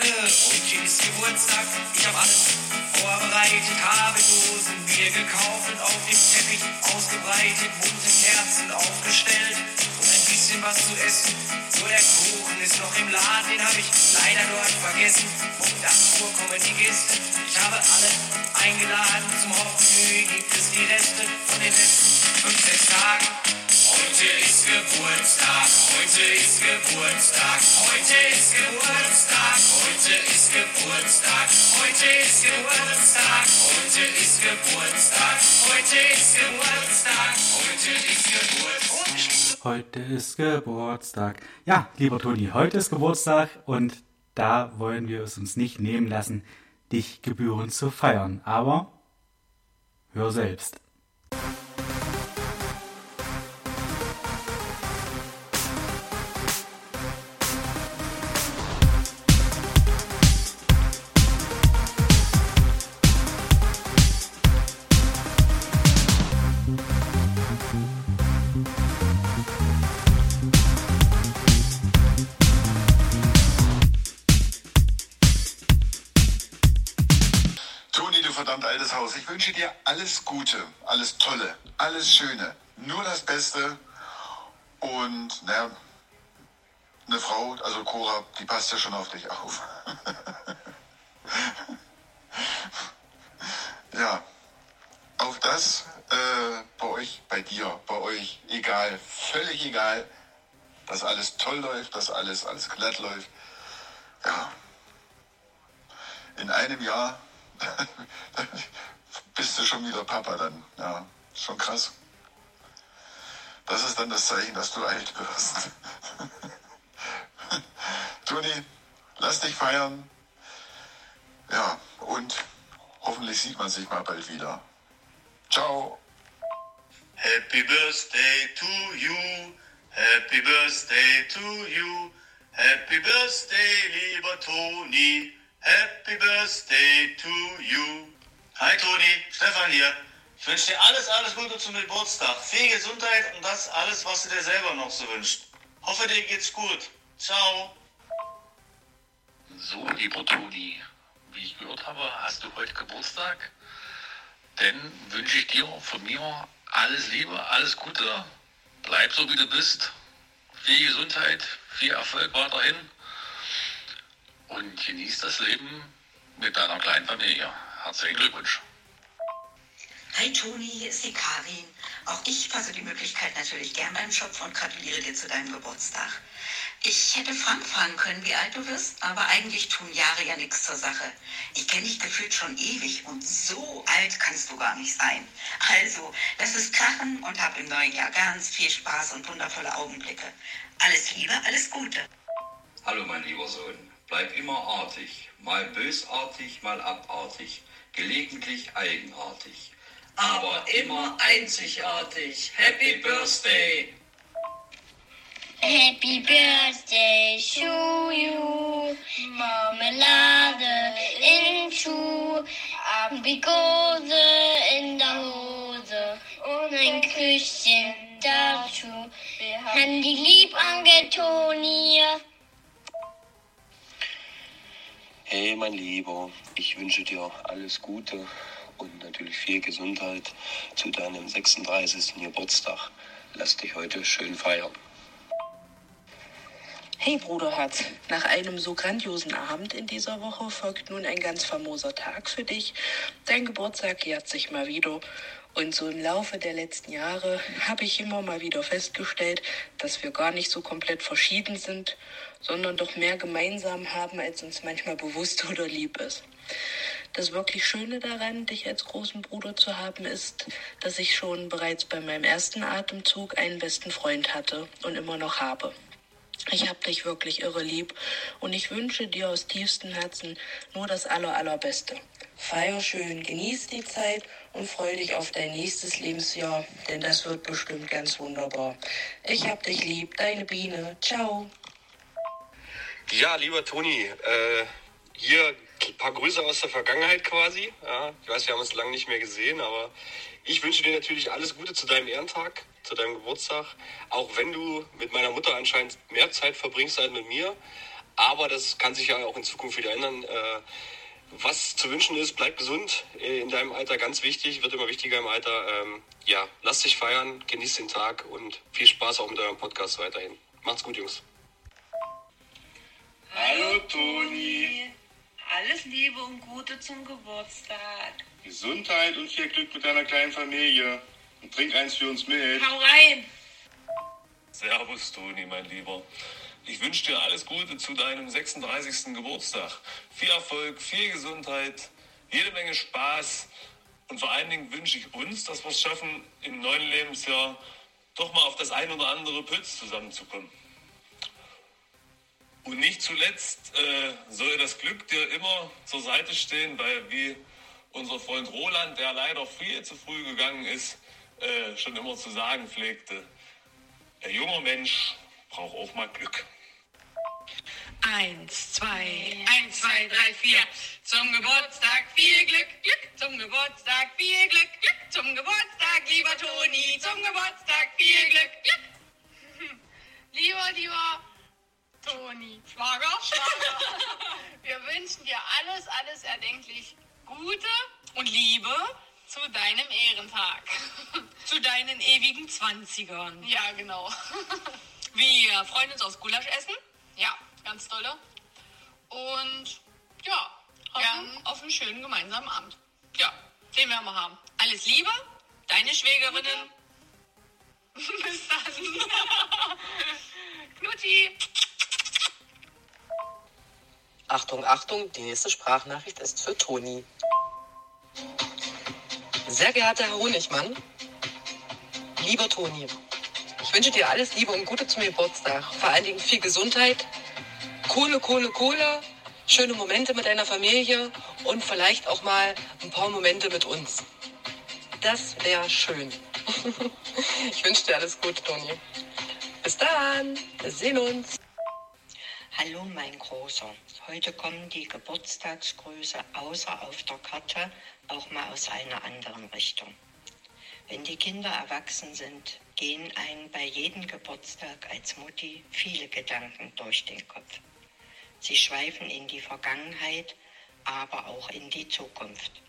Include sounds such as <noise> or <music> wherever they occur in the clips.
Heute ist Geburtstag, ich habe alles vorbereitet, habe Dosen Bier gekauft und auf dem Teppich ausgebreitet, bunte Kerzen aufgestellt und ein bisschen was zu essen. Nur der Kuchen ist noch im Laden, den habe ich leider dort vergessen. Um 8 Uhr kommen die Gäste, ich habe alle eingeladen. Zum Hauptmenü gibt es die Reste von den letzten 5, 6 Tagen. Heute ist Geburtstag, heute ist Geburtstag, heute ist Geburtstag, heute ist Geburtstag, heute ist Geburtstag, heute ist Geburtstag, heute ist Geburtstag, heute ist Geburtstag. Heute ist Geburtstag. Ja, lieber Toni, heute ist Geburtstag und da wollen wir es uns nicht nehmen lassen, dich gebührend zu feiern. Aber hör selbst. Alles Gute, alles Tolle, alles Schöne, nur das Beste und naja, eine Frau, also Cora, die passt ja schon auf dich auf. <laughs> ja, auf das äh, bei euch, bei dir, bei euch, egal, völlig egal, dass alles toll läuft, dass alles, alles glatt läuft. Ja, in einem Jahr <laughs> bist du schon wieder Papa dann. Ja, schon krass. Das ist dann das Zeichen, dass du alt wirst. <laughs> Toni, lass dich feiern. Ja, und hoffentlich sieht man sich mal bald wieder. Ciao. Happy birthday to you, happy birthday to you, happy birthday, lieber Toni, happy birthday to you. Hi Toni, Stefan hier. Ich wünsche dir alles, alles Gute zum Geburtstag. Viel Gesundheit und das alles, was du dir selber noch so wünschst. Hoffe, dir geht's gut. Ciao. So, lieber Toni, wie ich gehört habe, hast du heute Geburtstag. Dann wünsche ich dir von mir alles Liebe, alles Gute. Bleib so, wie du bist. Viel Gesundheit, viel Erfolg weiterhin. Und genieß das Leben mit deiner kleinen Familie. Herzlichen Glückwunsch. Hi Toni, hier ist die Karin. Auch ich fasse die Möglichkeit natürlich gern beim Schopf und gratuliere dir zu deinem Geburtstag. Ich hätte Frank fragen können, wie alt du wirst, aber eigentlich tun Jahre ja nichts zur Sache. Ich kenne dich gefühlt schon ewig und so alt kannst du gar nicht sein. Also, lass es krachen und hab im neuen Jahr ganz viel Spaß und wundervolle Augenblicke. Alles Liebe, alles Gute. Hallo mein lieber Sohn, bleib immer artig, mal bösartig, mal abartig, gelegentlich eigenartig, aber immer einzigartig. Happy Birthday! Happy birthday to you, Marmelade in Schuh, Aprikose in der Hose und ein Küsschen dazu. Wir haben die lieb Angetoni. Hey mein Lieber, ich wünsche dir alles Gute und natürlich viel Gesundheit zu deinem 36. Geburtstag. Lass dich heute schön feiern. Hey Bruderherz, nach einem so grandiosen Abend in dieser Woche folgt nun ein ganz famoser Tag für dich. Dein Geburtstag jährt sich mal wieder. Und so im Laufe der letzten Jahre habe ich immer mal wieder festgestellt, dass wir gar nicht so komplett verschieden sind, sondern doch mehr gemeinsam haben, als uns manchmal bewusst <laughs> oder lieb ist. Das wirklich Schöne daran, dich als großen Bruder zu haben, ist, dass ich schon bereits bei meinem ersten Atemzug einen besten Freund hatte und immer noch habe. Ich hab dich wirklich irre lieb und ich wünsche dir aus tiefstem Herzen nur das aller, allerbeste. Feier schön, genieß die Zeit und freu dich auf dein nächstes Lebensjahr, denn das wird bestimmt ganz wunderbar. Ich hab dich lieb, deine Biene. Ciao. Ja, lieber Toni, äh, hier ein paar Grüße aus der Vergangenheit quasi. Ja, ich weiß, wir haben uns lange nicht mehr gesehen, aber ich wünsche dir natürlich alles Gute zu deinem Ehrentag, zu deinem Geburtstag. Auch wenn du mit meiner Mutter anscheinend mehr Zeit verbringst als mit mir. Aber das kann sich ja auch in Zukunft wieder ändern. Äh, was zu wünschen ist, bleib gesund. In deinem Alter ganz wichtig, wird immer wichtiger im Alter. Ähm, ja, lass dich feiern, genieß den Tag und viel Spaß auch mit eurem Podcast weiterhin. Macht's gut, Jungs. Hallo Toni. Alles Liebe und Gute zum Geburtstag. Gesundheit und viel Glück mit deiner kleinen Familie. Und trink eins für uns mit. Hau rein! Servus, Toni, mein Lieber. Ich wünsche dir alles Gute zu deinem 36. Geburtstag. Viel Erfolg, viel Gesundheit, jede Menge Spaß und vor allen Dingen wünsche ich uns, dass wir es schaffen, im neuen Lebensjahr doch mal auf das ein oder andere Pütz zusammenzukommen. Und nicht zuletzt äh, soll das Glück dir immer zur Seite stehen, weil wie unser Freund Roland, der leider viel zu früh gegangen ist, äh, schon immer zu sagen pflegte, ein junger Mensch braucht auch mal Glück. Eins, zwei, eins, zwei, drei, vier. Zum Geburtstag viel Glück, Glück. Zum Geburtstag viel Glück, Glück. Zum Geburtstag, lieber Toni. Zum Geburtstag viel Glück, Glück. <laughs> Lieber, lieber Toni. Schwager? Schwager. <laughs> Wir wünschen dir alles, alles erdenklich Gute und Liebe zu deinem Ehrentag. <laughs> Zu deinen ewigen Zwanzigern. Ja, genau. <laughs> Wir freuen uns aufs Gulaschessen. Ja, ganz tolle. Und ja, hoffen auf einen schönen gemeinsamen Abend. Ja, den werden wir haben. Alles Liebe, deine Schwägerinnen. <laughs> Bis dann. <laughs> Knutti. Achtung, Achtung, die nächste Sprachnachricht ist für Toni. Sehr geehrter Herr Honigmann, lieber Toni, ich wünsche dir alles Liebe und Gute zum Geburtstag. Vor allen Dingen viel Gesundheit, Kohle, Kohle, Kohle, schöne Momente mit deiner Familie und vielleicht auch mal ein paar Momente mit uns. Das wäre schön. <laughs> ich wünsche dir alles Gute, Toni. Bis dann, wir sehen uns. Hallo mein Großer. Heute kommen die Geburtstagsgrüße außer auf der Karte auch mal aus einer anderen Richtung. Wenn die Kinder erwachsen sind, gehen einem bei jedem Geburtstag als Mutti viele Gedanken durch den Kopf. Sie schweifen in die Vergangenheit, aber auch in die Zukunft.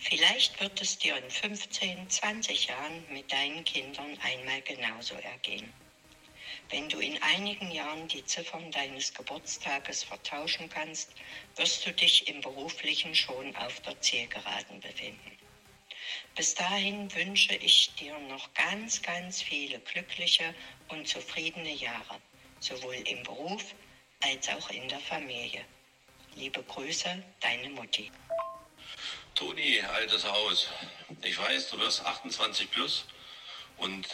Vielleicht wird es dir in 15, 20 Jahren mit deinen Kindern einmal genauso ergehen. Wenn du in einigen Jahren die Ziffern deines Geburtstages vertauschen kannst, wirst du dich im beruflichen schon auf der Zielgeraden befinden. Bis dahin wünsche ich dir noch ganz, ganz viele glückliche und zufriedene Jahre, sowohl im Beruf als auch in der Familie. Liebe Grüße, deine Mutti. Toni, altes Haus. Ich weiß, du wirst 28 plus und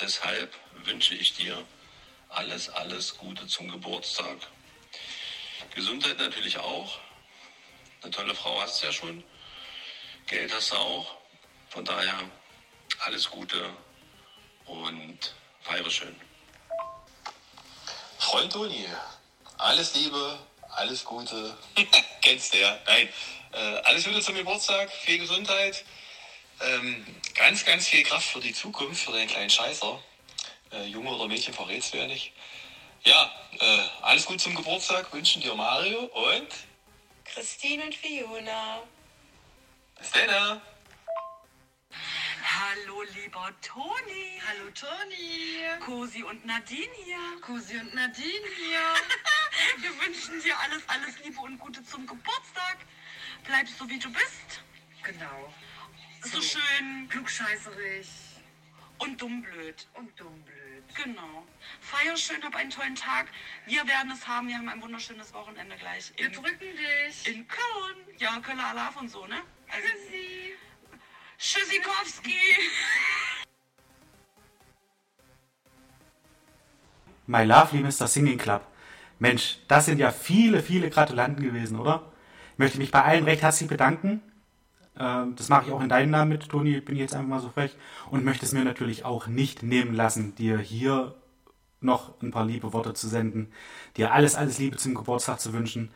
deshalb wünsche ich dir alles, alles Gute zum Geburtstag. Gesundheit natürlich auch. Eine tolle Frau hast du ja schon. Geld hast du auch. Von daher alles Gute und feiere schön. Freund Toni, alles Liebe, alles Gute. <laughs> Kennst du ja. Nein, äh, alles Gute zum Geburtstag, viel Gesundheit, ähm, ganz, ganz viel Kraft für die Zukunft, für den kleinen Scheißer. Äh, Junge oder Mädchen verrätst du ja nicht. Ja, äh, alles Gute zum Geburtstag wünschen dir Mario und Christine und Fiona. bis dann. Hallo, lieber Toni. Hallo, Toni. Cosi und Nadine hier. Cosi und Nadine hier. <laughs> Wir wünschen dir alles, alles Liebe und Gute zum Geburtstag. Bleib so, wie du bist. Genau. So, schön klugscheißerig. Und dummblöd. Und dummblöd. Genau. Feier schön, hab einen tollen Tag. Wir werden es haben. Wir haben ein wunderschönes Wochenende gleich. Wir drücken dich. In Köln. Ja, Köller Alarv und so, ne? Also, Tschüssi. Tschüssikowski. My Lovely Mr. Singing Club. Mensch, das sind ja viele, viele Gratulanten gewesen, oder? Ich möchte mich bei allen recht herzlich bedanken. Ähm, Das mache ich auch in deinem Namen mit, Toni, bin jetzt einfach mal so frech. Und möchte es mir natürlich auch nicht nehmen lassen, dir hier noch ein paar liebe Worte zu senden, dir alles, alles Liebe zum Geburtstag zu wünschen.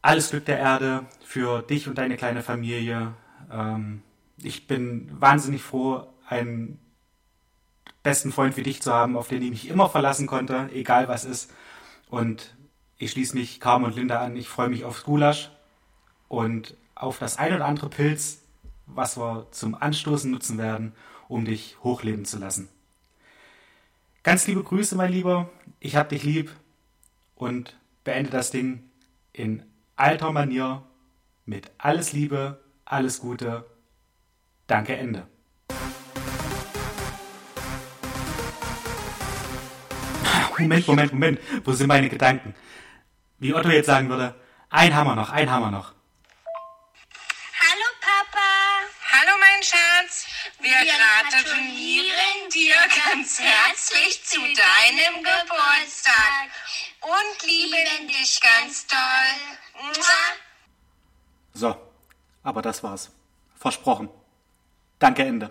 Alles Glück der Erde für dich und deine kleine Familie. Ähm, Ich bin wahnsinnig froh, einen besten Freund wie dich zu haben, auf den ich mich immer verlassen konnte, egal was ist. Und ich schließe mich Carmen und Linda an. Ich freue mich aufs Gulasch und auf das ein oder andere Pilz, was wir zum Anstoßen nutzen werden, um dich hochleben zu lassen. Ganz liebe Grüße, mein Lieber. Ich hab dich lieb und beende das Ding in alter Manier mit alles Liebe, alles Gute. Danke, Ende. Moment, Moment, Moment. Wo sind meine Gedanken? Wie Otto jetzt sagen würde, ein Hammer noch, ein Hammer noch. Hallo Papa. Hallo mein Schatz. Wir, Wir gratulieren dir ganz herzlich zu deinem Geburtstag und lieben dich ganz doll. Mua. So, aber das war's. Versprochen. Danke, Ende.